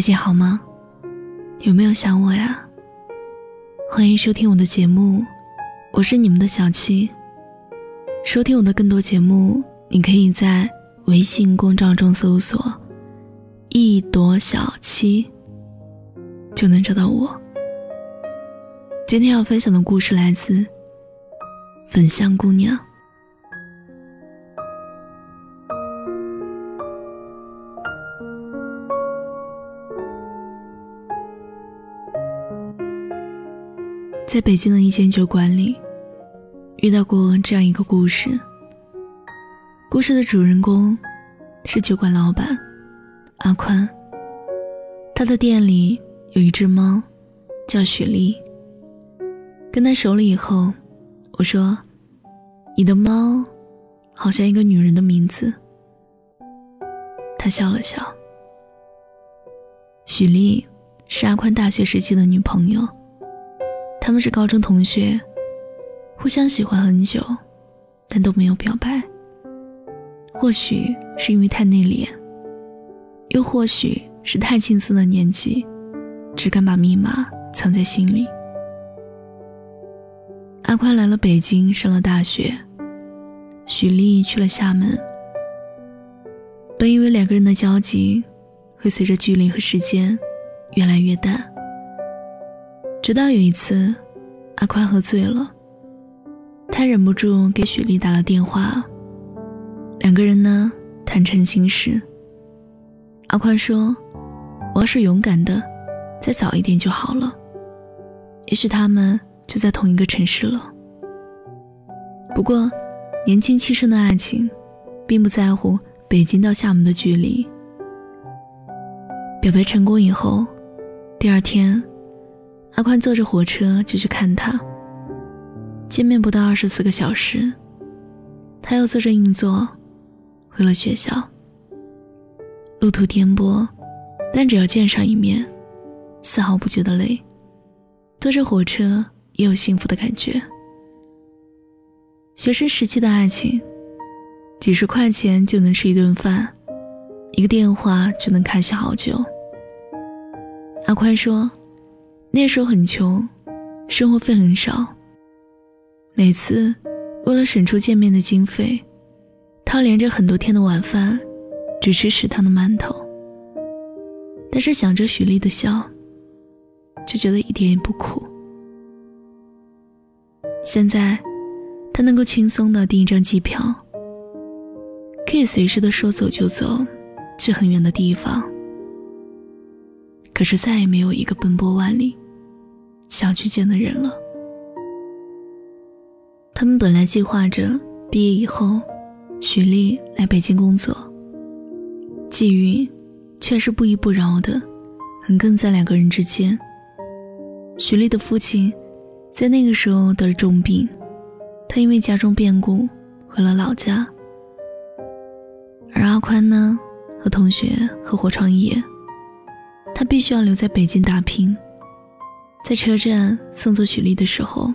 最近好吗？有没有想我呀？欢迎收听我的节目，我是你们的小七。收听我的更多节目，你可以在微信公众号中搜索“一朵小七”，就能找到我。今天要分享的故事来自粉香姑娘。在北京的一间酒馆里，遇到过这样一个故事。故事的主人公是酒馆老板阿宽。他的店里有一只猫，叫雪莉。跟他熟了以后，我说：“你的猫好像一个女人的名字。”他笑了笑。许丽是阿宽大学时期的女朋友。他们是高中同学，互相喜欢很久，但都没有表白。或许是因为太内敛，又或许是太青涩的年纪，只敢把密码藏在心里。阿宽来了北京上了大学，许丽去了厦门。本以为两个人的交集会随着距离和时间越来越淡。直到有一次，阿宽喝醉了，他忍不住给许丽打了电话。两个人呢坦诚心事。阿宽说：“我要是勇敢的，再早一点就好了，也许他们就在同一个城市了。不过，年轻气盛的爱情，并不在乎北京到厦门的距离。”表白成功以后，第二天。阿宽坐着火车就去看他。见面不到二十四个小时，他又坐着硬座回了学校。路途颠簸，但只要见上一面，丝毫不觉得累。坐着火车也有幸福的感觉。学生时期的爱情，几十块钱就能吃一顿饭，一个电话就能开心好久。阿宽说。那时候很穷，生活费很少。每次为了省出见面的经费，他连着很多天的晚饭，只吃食堂的馒头。但是想着许丽的笑，就觉得一点也不苦。现在，他能够轻松的订一张机票，可以随时的说走就走，去很远的地方。可是再也没有一个奔波万里。想去见的人了。他们本来计划着毕业以后，许丽来北京工作。际遇却是不依不饶的横亘在两个人之间。许丽的父亲在那个时候得了重病，他因为家中变故回了老家。而阿宽呢，和同学合伙创业，他必须要留在北京打拼。在车站送走许丽的时候，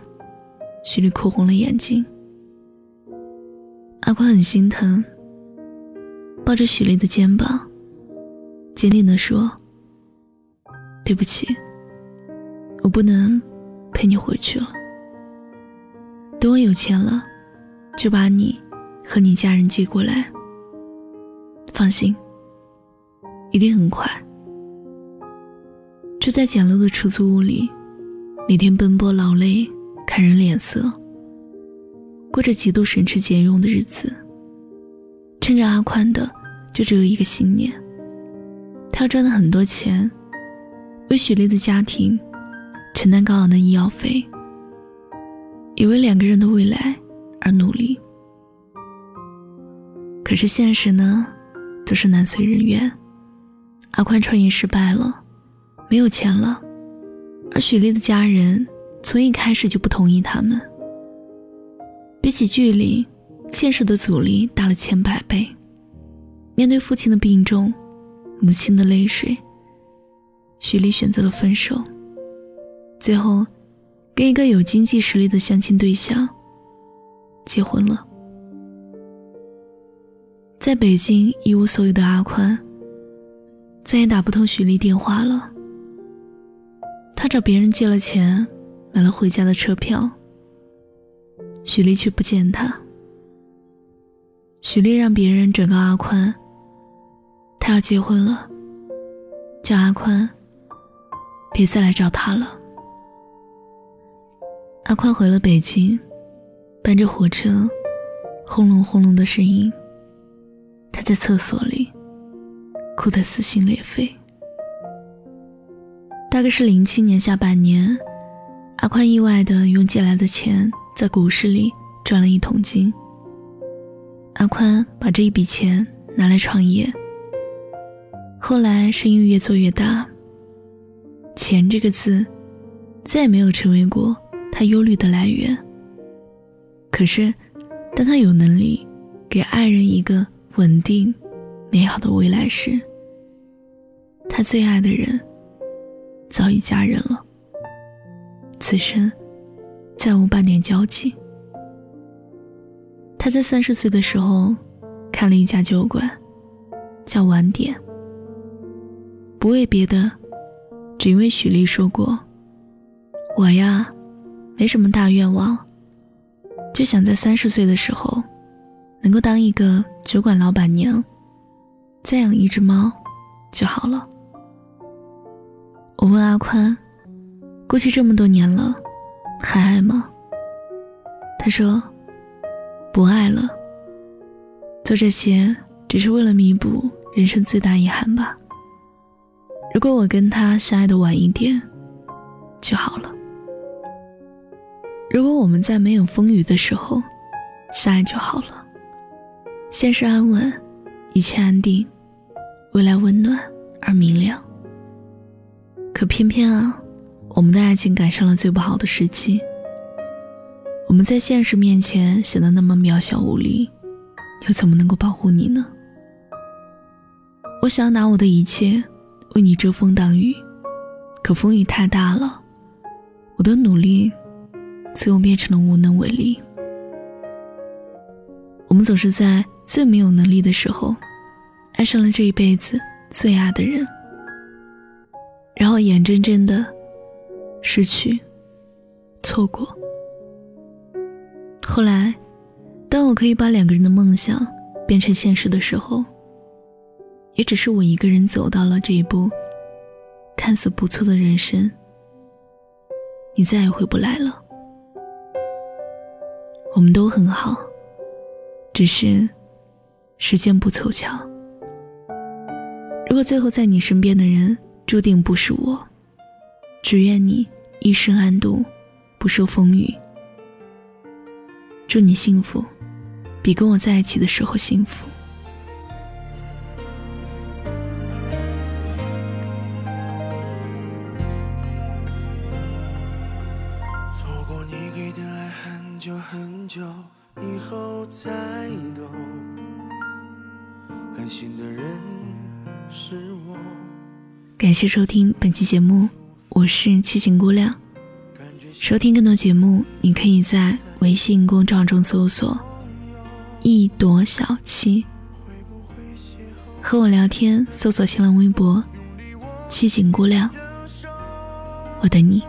许丽哭红了眼睛。阿宽很心疼，抱着许丽的肩膀，坚定地说：“对不起，我不能陪你回去了。等我有钱了，就把你和你家人接过来。放心，一定很快。”住在简陋的出租屋里，每天奔波劳累，看人脸色，过着极度省吃俭用的日子。趁着阿宽的就只有一个信念，他要赚到很多钱，为许丽的家庭承担高昂的医药费，也为两个人的未来而努力。可是现实呢，总是难随人愿，阿宽创业失败了。没有钱了，而许丽的家人从一开始就不同意他们。比起距离，现实的阻力大了千百倍。面对父亲的病重，母亲的泪水，许丽选择了分手。最后，跟一个有经济实力的相亲对象结婚了。在北京一无所有的阿宽。再也打不通许丽电话了。他找别人借了钱，买了回家的车票。许丽却不见他。许丽让别人转告阿宽，他要结婚了，叫阿宽别再来找他了。阿宽回了北京，伴着火车轰隆轰隆的声音，他在厕所里哭得撕心裂肺。大概是零七年下半年，阿宽意外的用借来的钱在股市里赚了一桶金。阿宽把这一笔钱拿来创业，后来生意越做越大。钱这个字，再也没有成为过他忧虑的来源。可是，当他有能力给爱人一个稳定、美好的未来时，他最爱的人。早已嫁人了，此生再无半点交集。他在三十岁的时候开了一家酒馆，叫晚点。不为别的，只因为许丽说过：“我呀，没什么大愿望，就想在三十岁的时候，能够当一个酒馆老板娘，再养一只猫就好了。”我问阿宽：“过去这么多年了，还爱吗？”他说：“不爱了。做这些只是为了弥补人生最大遗憾吧。如果我跟他相爱的晚一点，就好了。如果我们在没有风雨的时候相爱就好了。现实安稳，一切安定，未来温暖而明亮。”可偏偏啊，我们的爱情赶上了最不好的时期。我们在现实面前显得那么渺小无力，又怎么能够保护你呢？我想要拿我的一切为你遮风挡雨，可风雨太大了，我的努力最后变成了无能为力。我们总是在最没有能力的时候，爱上了这一辈子最爱的人。然后眼睁睁的失去、错过。后来，当我可以把两个人的梦想变成现实的时候，也只是我一个人走到了这一步，看似不错的人生。你再也回不来了。我们都很好，只是时间不凑巧。如果最后在你身边的人，注定不是我，只愿你一生安度，不受风雨。祝你幸福，比跟我在一起的时候幸福。错过你给的爱很久很久以后才懂，狠心的人是我。感谢收听本期节目，我是七情姑娘。收听更多节目，你可以在微信公众号中搜索“一朵小七”，和我聊天，搜索新浪微博“七情姑娘”，我等你。